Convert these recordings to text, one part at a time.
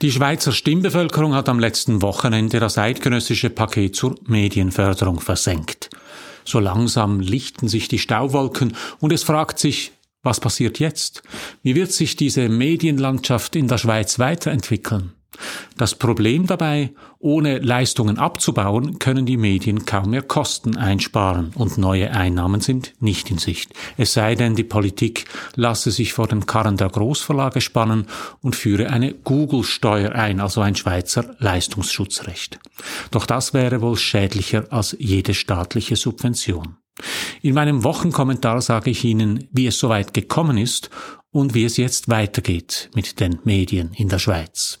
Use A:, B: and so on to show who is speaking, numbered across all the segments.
A: Die Schweizer Stimmbevölkerung hat am letzten Wochenende das eidgenössische Paket zur Medienförderung versenkt. So langsam lichten sich die Stauwolken und es fragt sich, was passiert jetzt? Wie wird sich diese Medienlandschaft in der Schweiz weiterentwickeln? Das Problem dabei, ohne Leistungen abzubauen, können die Medien kaum mehr Kosten einsparen und neue Einnahmen sind nicht in Sicht. Es sei denn, die Politik lasse sich vor den Karren der Großverlage spannen und führe eine Google-Steuer ein, also ein Schweizer Leistungsschutzrecht. Doch das wäre wohl schädlicher als jede staatliche Subvention. In meinem Wochenkommentar sage ich Ihnen, wie es soweit gekommen ist und wie es jetzt weitergeht mit den Medien in der Schweiz.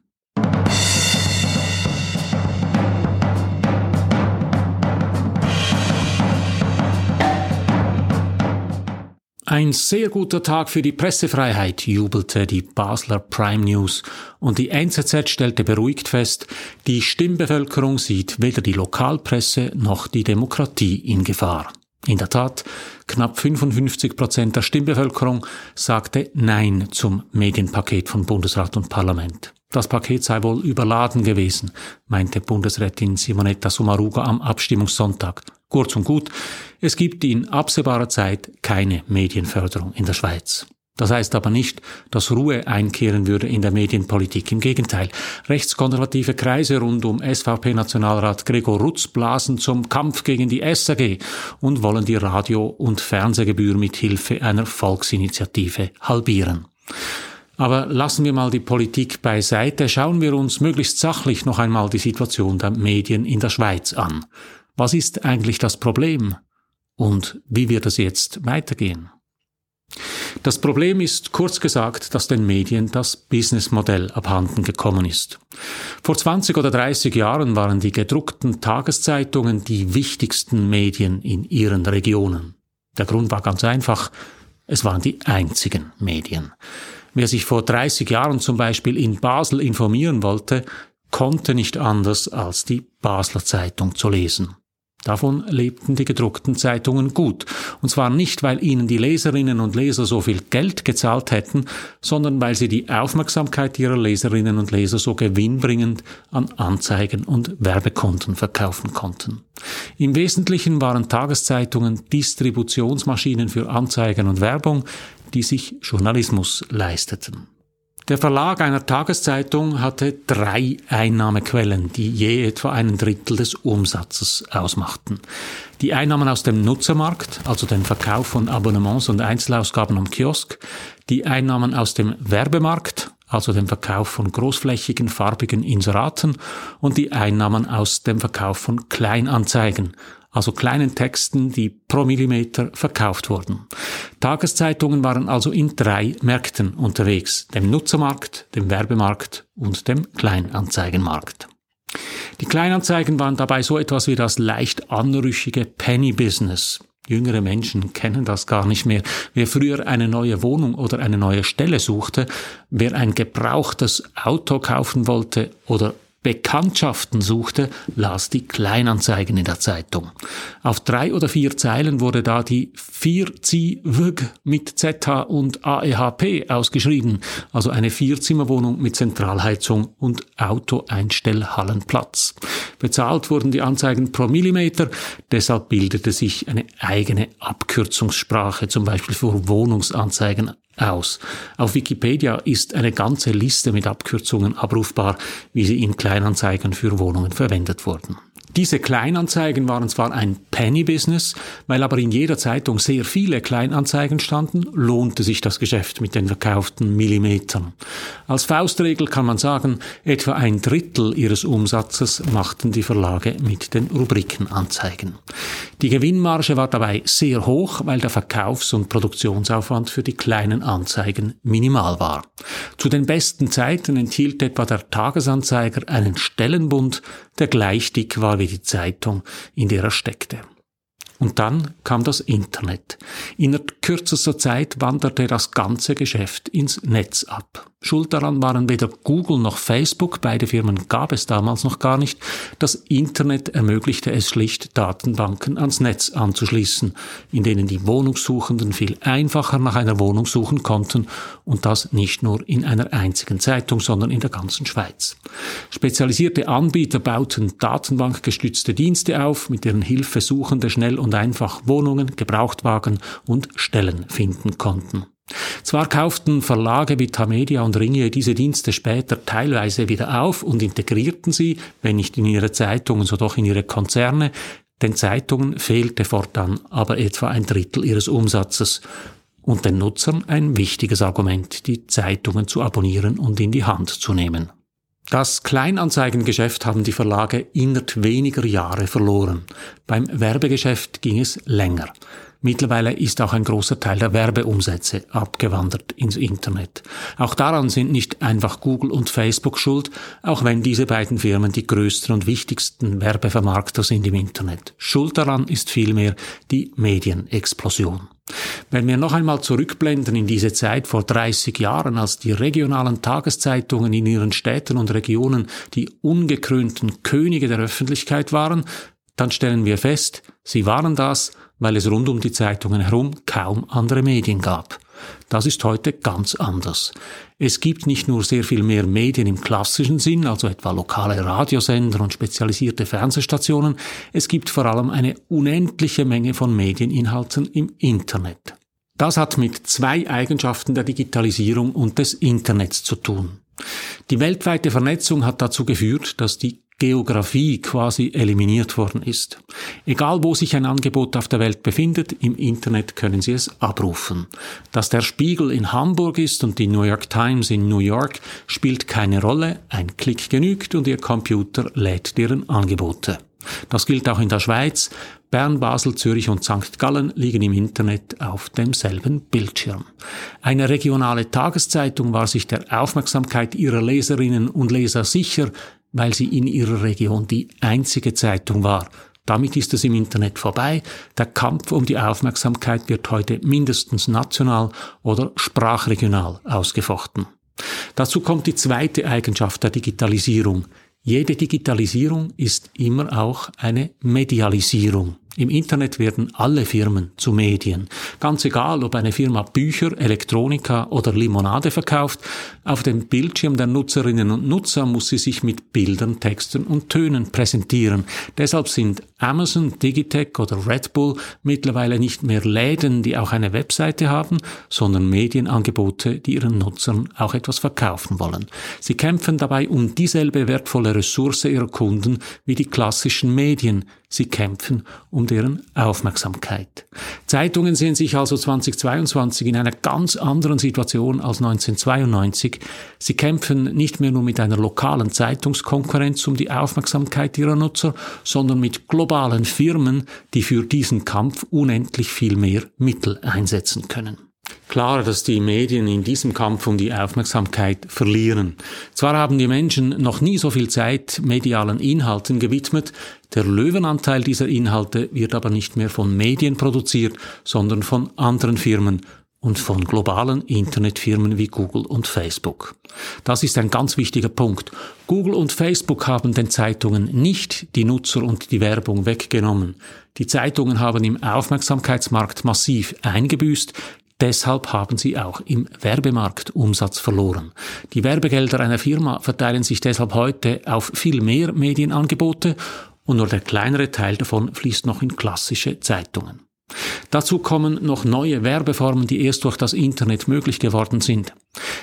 A: Ein sehr guter Tag für die Pressefreiheit, jubelte die Basler Prime News, und die NZZ stellte beruhigt fest, die Stimmbevölkerung sieht weder die Lokalpresse noch die Demokratie in Gefahr. In der Tat, knapp 55 Prozent der Stimmbevölkerung sagte Nein zum Medienpaket von Bundesrat und Parlament. Das Paket sei wohl überladen gewesen, meinte Bundesrätin Simonetta Sommaruga am Abstimmungssonntag. Kurz und gut, es gibt in absehbarer Zeit keine Medienförderung in der Schweiz. Das heißt aber nicht, dass Ruhe einkehren würde in der Medienpolitik. Im Gegenteil, rechtskonservative Kreise rund um SVP-Nationalrat Gregor Rutz blasen zum Kampf gegen die SAG und wollen die Radio- und Fernsehgebühr mit Hilfe einer Volksinitiative halbieren. Aber lassen wir mal die Politik beiseite, schauen wir uns möglichst sachlich noch einmal die Situation der Medien in der Schweiz an. Was ist eigentlich das Problem? Und wie wird es jetzt weitergehen? Das Problem ist kurz gesagt, dass den Medien das Businessmodell abhanden gekommen ist. Vor 20 oder 30 Jahren waren die gedruckten Tageszeitungen die wichtigsten Medien in ihren Regionen. Der Grund war ganz einfach, es waren die einzigen Medien. Wer sich vor 30 Jahren zum Beispiel in Basel informieren wollte, konnte nicht anders als die Basler Zeitung zu lesen. Davon lebten die gedruckten Zeitungen gut. Und zwar nicht, weil ihnen die Leserinnen und Leser so viel Geld gezahlt hätten, sondern weil sie die Aufmerksamkeit ihrer Leserinnen und Leser so gewinnbringend an Anzeigen und Werbekunden verkaufen konnten. Im Wesentlichen waren Tageszeitungen Distributionsmaschinen für Anzeigen und Werbung, die sich Journalismus leisteten. Der Verlag einer Tageszeitung hatte drei Einnahmequellen, die je etwa einen Drittel des Umsatzes ausmachten. Die Einnahmen aus dem Nutzermarkt, also den Verkauf von Abonnements und Einzelausgaben am Kiosk, die Einnahmen aus dem Werbemarkt, also dem Verkauf von großflächigen farbigen Inseraten und die Einnahmen aus dem Verkauf von Kleinanzeigen, also kleinen Texten, die pro Millimeter verkauft wurden. Tageszeitungen waren also in drei Märkten unterwegs, dem Nutzermarkt, dem Werbemarkt und dem Kleinanzeigenmarkt. Die Kleinanzeigen waren dabei so etwas wie das leicht anrüchige Penny-Business. Jüngere Menschen kennen das gar nicht mehr. Wer früher eine neue Wohnung oder eine neue Stelle suchte, wer ein gebrauchtes Auto kaufen wollte oder Bekanntschaften suchte, las die Kleinanzeigen in der Zeitung. Auf drei oder vier Zeilen wurde da die 4-Zi-Wg mit ZH und AEHP ausgeschrieben, also eine Vierzimmerwohnung mit Zentralheizung und Autoeinstellhallenplatz. Bezahlt wurden die Anzeigen pro Millimeter, deshalb bildete sich eine eigene Abkürzungssprache, zum Beispiel für Wohnungsanzeigen aus. Auf Wikipedia ist eine ganze Liste mit Abkürzungen abrufbar, wie sie in Kleinanzeigen für Wohnungen verwendet wurden. Diese Kleinanzeigen waren zwar ein Penny-Business, weil aber in jeder Zeitung sehr viele Kleinanzeigen standen, lohnte sich das Geschäft mit den verkauften Millimetern. Als Faustregel kann man sagen, etwa ein Drittel ihres Umsatzes machten die Verlage mit den Rubrikenanzeigen. Die Gewinnmarge war dabei sehr hoch, weil der Verkaufs- und Produktionsaufwand für die kleinen Anzeigen minimal war. Zu den besten Zeiten enthielt etwa der Tagesanzeiger einen Stellenbund, der gleich dick war wie die Zeitung, in der er steckte. Und dann kam das Internet. Innerhalb kürzester Zeit wanderte das ganze Geschäft ins Netz ab. Schuld daran waren weder Google noch Facebook, beide Firmen gab es damals noch gar nicht. Das Internet ermöglichte es schlicht, Datenbanken ans Netz anzuschließen, in denen die Wohnungssuchenden viel einfacher nach einer Wohnung suchen konnten und das nicht nur in einer einzigen Zeitung, sondern in der ganzen Schweiz. Spezialisierte Anbieter bauten datenbankgestützte Dienste auf, mit deren Hilfe Suchende schnell und einfach Wohnungen, Gebrauchtwagen und Stellen finden konnten. Zwar kauften Verlage wie Tamedia und Ringier diese Dienste später teilweise wieder auf und integrierten sie, wenn nicht in ihre Zeitungen, so doch in ihre Konzerne, den Zeitungen fehlte fortan aber etwa ein Drittel ihres Umsatzes und den Nutzern ein wichtiges Argument, die Zeitungen zu abonnieren und in die Hand zu nehmen. Das Kleinanzeigengeschäft haben die Verlage innerhalb weniger Jahre verloren. Beim Werbegeschäft ging es länger. Mittlerweile ist auch ein großer Teil der Werbeumsätze abgewandert ins Internet. Auch daran sind nicht einfach Google und Facebook schuld, auch wenn diese beiden Firmen die größten und wichtigsten Werbevermarkter sind im Internet. Schuld daran ist vielmehr die Medienexplosion. Wenn wir noch einmal zurückblenden in diese Zeit vor 30 Jahren, als die regionalen Tageszeitungen in ihren Städten und Regionen die ungekrönten Könige der Öffentlichkeit waren, dann stellen wir fest, sie waren das, weil es rund um die Zeitungen herum kaum andere Medien gab. Das ist heute ganz anders. Es gibt nicht nur sehr viel mehr Medien im klassischen Sinn, also etwa lokale Radiosender und spezialisierte Fernsehstationen, es gibt vor allem eine unendliche Menge von Medieninhalten im Internet. Das hat mit zwei Eigenschaften der Digitalisierung und des Internets zu tun. Die weltweite Vernetzung hat dazu geführt, dass die Geografie quasi eliminiert worden ist. Egal wo sich ein Angebot auf der Welt befindet, im Internet können Sie es abrufen. Dass der Spiegel in Hamburg ist und die New York Times in New York, spielt keine Rolle, ein Klick genügt und Ihr Computer lädt deren Angebote. Das gilt auch in der Schweiz. Bern, Basel, Zürich und St. Gallen liegen im Internet auf demselben Bildschirm. Eine regionale Tageszeitung war sich der Aufmerksamkeit ihrer Leserinnen und Leser sicher, weil sie in ihrer Region die einzige Zeitung war. Damit ist es im Internet vorbei. Der Kampf um die Aufmerksamkeit wird heute mindestens national oder sprachregional ausgefochten. Dazu kommt die zweite Eigenschaft der Digitalisierung. Jede Digitalisierung ist immer auch eine Medialisierung. Im Internet werden alle Firmen zu Medien. Ganz egal, ob eine Firma Bücher, Elektronika oder Limonade verkauft, auf dem Bildschirm der Nutzerinnen und Nutzer muss sie sich mit Bildern, Texten und Tönen präsentieren. Deshalb sind Amazon, Digitech oder Red Bull mittlerweile nicht mehr Läden, die auch eine Webseite haben, sondern Medienangebote, die ihren Nutzern auch etwas verkaufen wollen. Sie kämpfen dabei um dieselbe wertvolle Ressource ihrer Kunden wie die klassischen Medien, Sie kämpfen um deren Aufmerksamkeit. Zeitungen sehen sich also 2022 in einer ganz anderen Situation als 1992. Sie kämpfen nicht mehr nur mit einer lokalen Zeitungskonkurrenz um die Aufmerksamkeit ihrer Nutzer, sondern mit globalen Firmen, die für diesen Kampf unendlich viel mehr Mittel einsetzen können. Klar, dass die Medien in diesem Kampf um die Aufmerksamkeit verlieren. Zwar haben die Menschen noch nie so viel Zeit medialen Inhalten gewidmet, der Löwenanteil dieser Inhalte wird aber nicht mehr von Medien produziert, sondern von anderen Firmen und von globalen Internetfirmen wie Google und Facebook. Das ist ein ganz wichtiger Punkt. Google und Facebook haben den Zeitungen nicht die Nutzer und die Werbung weggenommen. Die Zeitungen haben im Aufmerksamkeitsmarkt massiv eingebüßt, Deshalb haben sie auch im Werbemarkt Umsatz verloren. Die Werbegelder einer Firma verteilen sich deshalb heute auf viel mehr Medienangebote und nur der kleinere Teil davon fließt noch in klassische Zeitungen. Dazu kommen noch neue Werbeformen, die erst durch das Internet möglich geworden sind.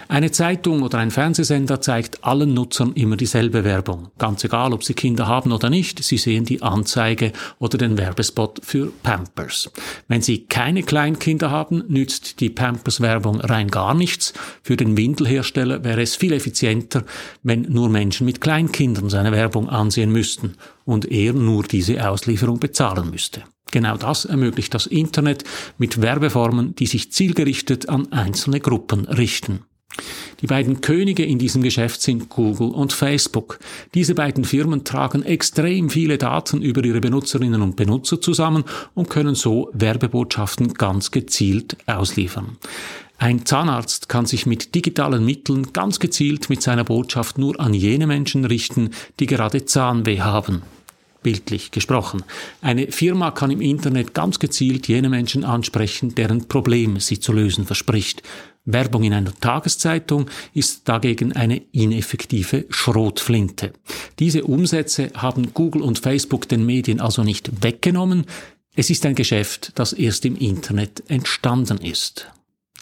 A: Eine Zeitung oder ein Fernsehsender zeigt allen Nutzern immer dieselbe Werbung. Ganz egal, ob sie Kinder haben oder nicht, sie sehen die Anzeige oder den Werbespot für Pampers. Wenn sie keine Kleinkinder haben, nützt die Pampers-Werbung rein gar nichts. Für den Windelhersteller wäre es viel effizienter, wenn nur Menschen mit Kleinkindern seine Werbung ansehen müssten und er nur diese Auslieferung bezahlen müsste. Genau das ermöglicht das Internet mit Werbeformen, die sich zielgerichtet an einzelne Gruppen richten. Die beiden Könige in diesem Geschäft sind Google und Facebook. Diese beiden Firmen tragen extrem viele Daten über ihre Benutzerinnen und Benutzer zusammen und können so Werbebotschaften ganz gezielt ausliefern. Ein Zahnarzt kann sich mit digitalen Mitteln ganz gezielt mit seiner Botschaft nur an jene Menschen richten, die gerade Zahnweh haben bildlich gesprochen. Eine Firma kann im Internet ganz gezielt jene Menschen ansprechen, deren Problem sie zu lösen verspricht. Werbung in einer Tageszeitung ist dagegen eine ineffektive Schrotflinte. Diese Umsätze haben Google und Facebook den Medien also nicht weggenommen, es ist ein Geschäft, das erst im Internet entstanden ist.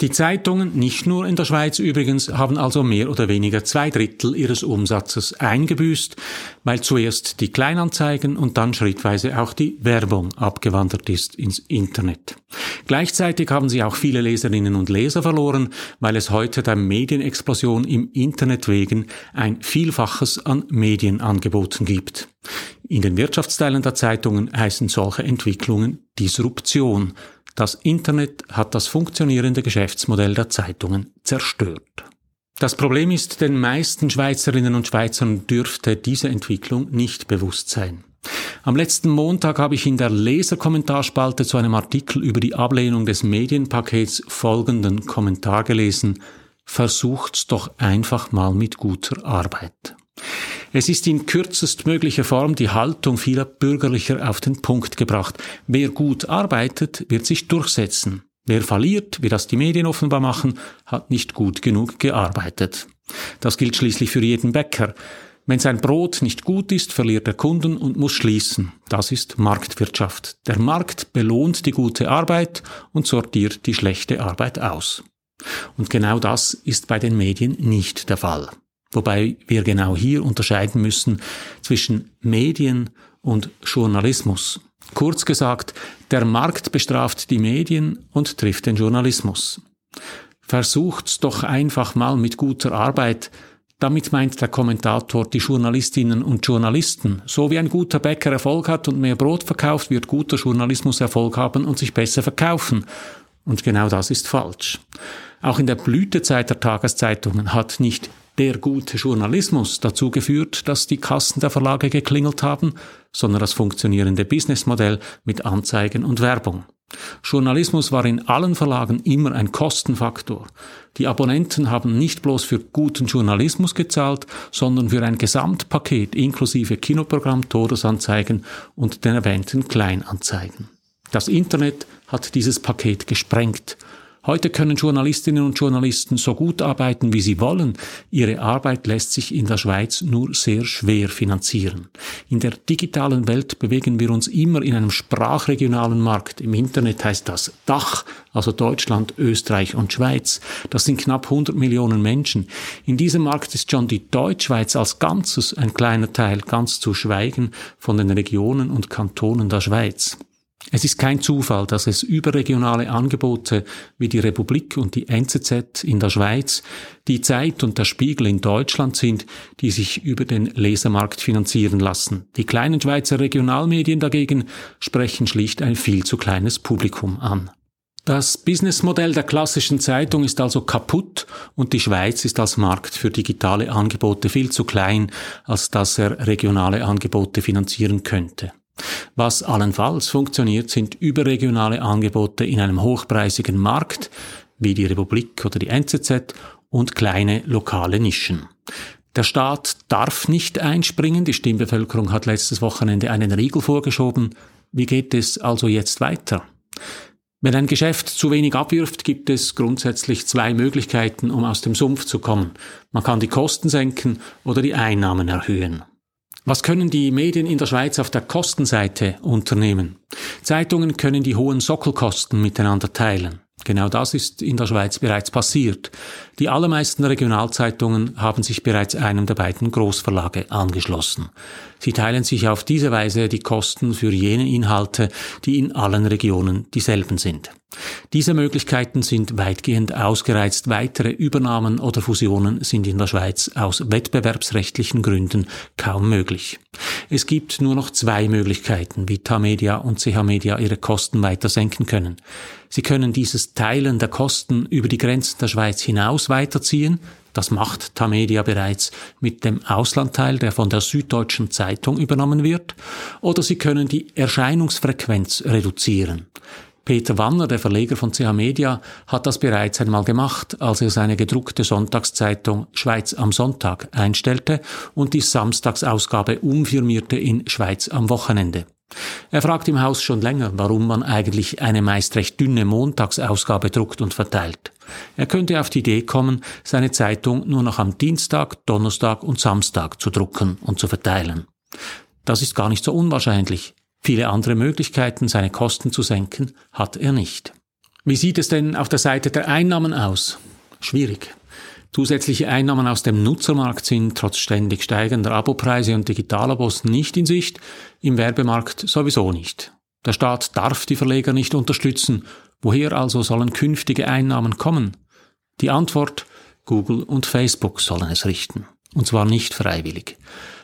A: Die Zeitungen, nicht nur in der Schweiz übrigens, haben also mehr oder weniger zwei Drittel ihres Umsatzes eingebüßt, weil zuerst die Kleinanzeigen und dann schrittweise auch die Werbung abgewandert ist ins Internet. Gleichzeitig haben sie auch viele Leserinnen und Leser verloren, weil es heute der Medienexplosion im Internet wegen ein Vielfaches an Medienangeboten gibt. In den Wirtschaftsteilen der Zeitungen heißen solche Entwicklungen Disruption, das Internet hat das funktionierende Geschäftsmodell der Zeitungen zerstört. Das Problem ist, den meisten Schweizerinnen und Schweizern dürfte diese Entwicklung nicht bewusst sein. Am letzten Montag habe ich in der Leserkommentarspalte zu einem Artikel über die Ablehnung des Medienpakets folgenden Kommentar gelesen. Versucht's doch einfach mal mit guter Arbeit. Es ist in kürzestmöglicher Form die Haltung vieler Bürgerlicher auf den Punkt gebracht. Wer gut arbeitet, wird sich durchsetzen. Wer verliert, wie das die Medien offenbar machen, hat nicht gut genug gearbeitet. Das gilt schließlich für jeden Bäcker. Wenn sein Brot nicht gut ist, verliert er Kunden und muss schließen. Das ist Marktwirtschaft. Der Markt belohnt die gute Arbeit und sortiert die schlechte Arbeit aus. Und genau das ist bei den Medien nicht der Fall. Wobei wir genau hier unterscheiden müssen zwischen Medien und Journalismus. Kurz gesagt, der Markt bestraft die Medien und trifft den Journalismus. Versucht's doch einfach mal mit guter Arbeit. Damit meint der Kommentator die Journalistinnen und Journalisten. So wie ein guter Bäcker Erfolg hat und mehr Brot verkauft, wird guter Journalismus Erfolg haben und sich besser verkaufen. Und genau das ist falsch. Auch in der Blütezeit der Tageszeitungen hat nicht der gute Journalismus dazu geführt, dass die Kassen der Verlage geklingelt haben, sondern das funktionierende Businessmodell mit Anzeigen und Werbung. Journalismus war in allen Verlagen immer ein Kostenfaktor. Die Abonnenten haben nicht bloß für guten Journalismus gezahlt, sondern für ein Gesamtpaket inklusive Kinoprogramm, Todesanzeigen und den erwähnten Kleinanzeigen. Das Internet hat dieses Paket gesprengt Heute können Journalistinnen und Journalisten so gut arbeiten, wie sie wollen. Ihre Arbeit lässt sich in der Schweiz nur sehr schwer finanzieren. In der digitalen Welt bewegen wir uns immer in einem sprachregionalen Markt. Im Internet heißt das Dach, also Deutschland, Österreich und Schweiz. Das sind knapp 100 Millionen Menschen. In diesem Markt ist schon die Deutschschweiz als Ganzes ein kleiner Teil, ganz zu schweigen von den Regionen und Kantonen der Schweiz. Es ist kein Zufall, dass es überregionale Angebote wie die Republik und die NZZ in der Schweiz, die Zeit und der Spiegel in Deutschland sind, die sich über den Lesermarkt finanzieren lassen. Die kleinen Schweizer Regionalmedien dagegen sprechen schlicht ein viel zu kleines Publikum an. Das Businessmodell der klassischen Zeitung ist also kaputt und die Schweiz ist als Markt für digitale Angebote viel zu klein, als dass er regionale Angebote finanzieren könnte. Was allenfalls funktioniert, sind überregionale Angebote in einem hochpreisigen Markt, wie die Republik oder die NZZ, und kleine lokale Nischen. Der Staat darf nicht einspringen. Die Stimmbevölkerung hat letztes Wochenende einen Riegel vorgeschoben. Wie geht es also jetzt weiter? Wenn ein Geschäft zu wenig abwirft, gibt es grundsätzlich zwei Möglichkeiten, um aus dem Sumpf zu kommen. Man kann die Kosten senken oder die Einnahmen erhöhen. Was können die Medien in der Schweiz auf der Kostenseite unternehmen? Zeitungen können die hohen Sockelkosten miteinander teilen. Genau das ist in der Schweiz bereits passiert. Die allermeisten Regionalzeitungen haben sich bereits einem der beiden Großverlage angeschlossen. Sie teilen sich auf diese Weise die Kosten für jene Inhalte, die in allen Regionen dieselben sind. Diese Möglichkeiten sind weitgehend ausgereizt. Weitere Übernahmen oder Fusionen sind in der Schweiz aus wettbewerbsrechtlichen Gründen kaum möglich. Es gibt nur noch zwei Möglichkeiten, wie Tamedia und CH Media ihre Kosten weiter senken können. Sie können dieses Teilen der Kosten über die Grenzen der Schweiz hinaus weiterziehen. Das macht Tamedia bereits mit dem Auslandteil, der von der Süddeutschen Zeitung übernommen wird. Oder Sie können die Erscheinungsfrequenz reduzieren. Peter Wanner, der Verleger von CH Media, hat das bereits einmal gemacht, als er seine gedruckte Sonntagszeitung Schweiz am Sonntag einstellte und die Samstagsausgabe umfirmierte in Schweiz am Wochenende. Er fragt im Haus schon länger, warum man eigentlich eine meist recht dünne Montagsausgabe druckt und verteilt. Er könnte auf die Idee kommen, seine Zeitung nur noch am Dienstag, Donnerstag und Samstag zu drucken und zu verteilen. Das ist gar nicht so unwahrscheinlich. Viele andere Möglichkeiten, seine Kosten zu senken, hat er nicht. Wie sieht es denn auf der Seite der Einnahmen aus? Schwierig. Zusätzliche Einnahmen aus dem Nutzermarkt sind trotz ständig steigender Abopreise und Digitalabos nicht in Sicht, im Werbemarkt sowieso nicht. Der Staat darf die Verleger nicht unterstützen. Woher also sollen künftige Einnahmen kommen? Die Antwort Google und Facebook sollen es richten. Und zwar nicht freiwillig.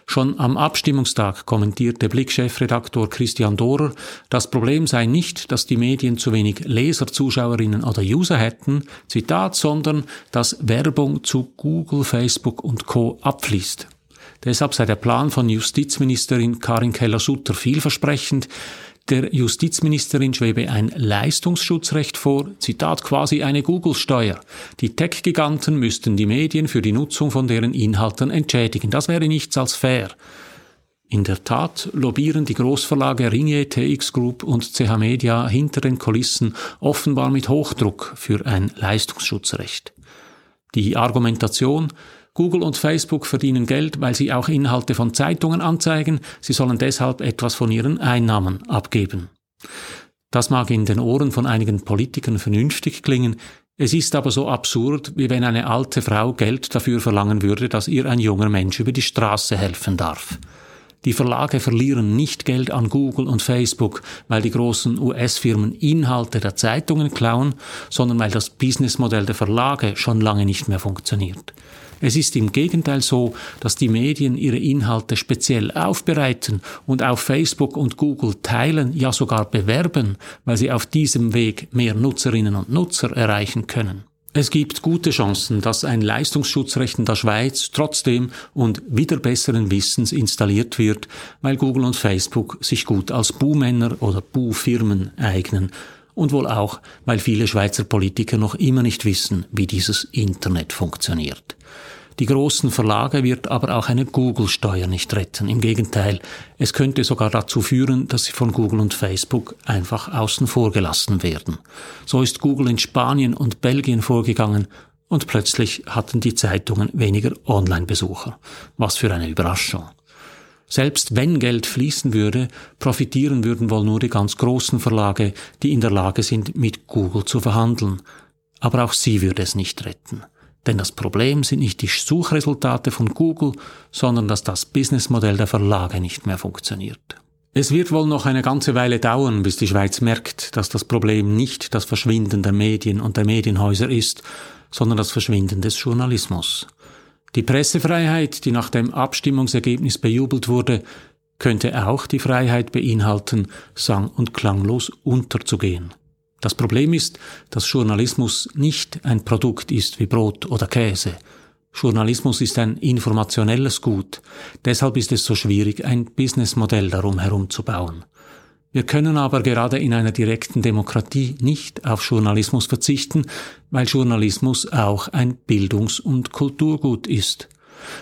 A: Schon am Abstimmungstag kommentierte Blick-Chefredaktor Christian Dorer, das Problem sei nicht, dass die Medien zu wenig Leser, Zuschauerinnen oder User hätten, Zitat, sondern dass Werbung zu Google, Facebook und Co. abfließt. Deshalb sei der Plan von Justizministerin Karin Keller-Sutter vielversprechend. Der Justizministerin schwebe ein Leistungsschutzrecht vor, Zitat quasi eine Google-Steuer. Die Tech-Giganten müssten die Medien für die Nutzung von deren Inhalten entschädigen. Das wäre nichts als fair. In der Tat lobbyieren die Großverlage Ringier, TX Group und CH Media hinter den Kulissen offenbar mit Hochdruck für ein Leistungsschutzrecht. Die Argumentation, Google und Facebook verdienen Geld, weil sie auch Inhalte von Zeitungen anzeigen, sie sollen deshalb etwas von ihren Einnahmen abgeben. Das mag in den Ohren von einigen Politikern vernünftig klingen, es ist aber so absurd, wie wenn eine alte Frau Geld dafür verlangen würde, dass ihr ein junger Mensch über die Straße helfen darf. Die Verlage verlieren nicht Geld an Google und Facebook, weil die großen US-Firmen Inhalte der Zeitungen klauen, sondern weil das Businessmodell der Verlage schon lange nicht mehr funktioniert. Es ist im Gegenteil so, dass die Medien ihre Inhalte speziell aufbereiten und auf Facebook und Google teilen, ja sogar bewerben, weil sie auf diesem Weg mehr Nutzerinnen und Nutzer erreichen können. Es gibt gute Chancen, dass ein Leistungsschutzrecht in der Schweiz trotzdem und wieder besseren Wissens installiert wird, weil Google und Facebook sich gut als Buhmänner oder Buhfirmen eignen und wohl auch, weil viele Schweizer Politiker noch immer nicht wissen, wie dieses Internet funktioniert. Die großen Verlage wird aber auch eine Google-Steuer nicht retten. Im Gegenteil, es könnte sogar dazu führen, dass sie von Google und Facebook einfach außen vor gelassen werden. So ist Google in Spanien und Belgien vorgegangen und plötzlich hatten die Zeitungen weniger Online-Besucher. Was für eine Überraschung. Selbst wenn Geld fließen würde, profitieren würden wohl nur die ganz großen Verlage, die in der Lage sind, mit Google zu verhandeln. Aber auch sie würde es nicht retten. Denn das Problem sind nicht die Suchresultate von Google, sondern dass das Businessmodell der Verlage nicht mehr funktioniert. Es wird wohl noch eine ganze Weile dauern, bis die Schweiz merkt, dass das Problem nicht das Verschwinden der Medien und der Medienhäuser ist, sondern das Verschwinden des Journalismus. Die Pressefreiheit, die nach dem Abstimmungsergebnis bejubelt wurde, könnte auch die Freiheit beinhalten, sang- und klanglos unterzugehen. Das Problem ist, dass Journalismus nicht ein Produkt ist wie Brot oder Käse. Journalismus ist ein informationelles Gut. Deshalb ist es so schwierig, ein Businessmodell darum herum zu bauen. Wir können aber gerade in einer direkten Demokratie nicht auf Journalismus verzichten, weil Journalismus auch ein Bildungs- und Kulturgut ist.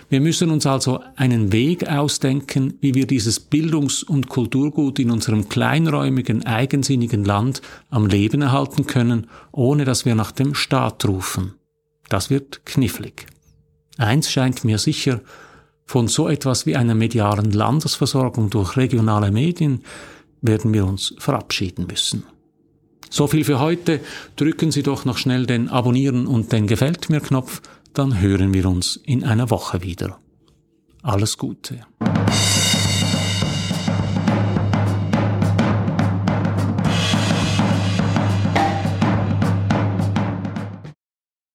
A: Wir müssen uns also einen Weg ausdenken, wie wir dieses Bildungs- und Kulturgut in unserem kleinräumigen, eigensinnigen Land am Leben erhalten können, ohne dass wir nach dem Staat rufen. Das wird knifflig. Eins scheint mir sicher, von so etwas wie einer medialen Landesversorgung durch regionale Medien werden wir uns verabschieden müssen. So viel für heute. Drücken Sie doch noch schnell den Abonnieren und den Gefällt mir Knopf, dann hören wir uns in einer Woche wieder. Alles Gute.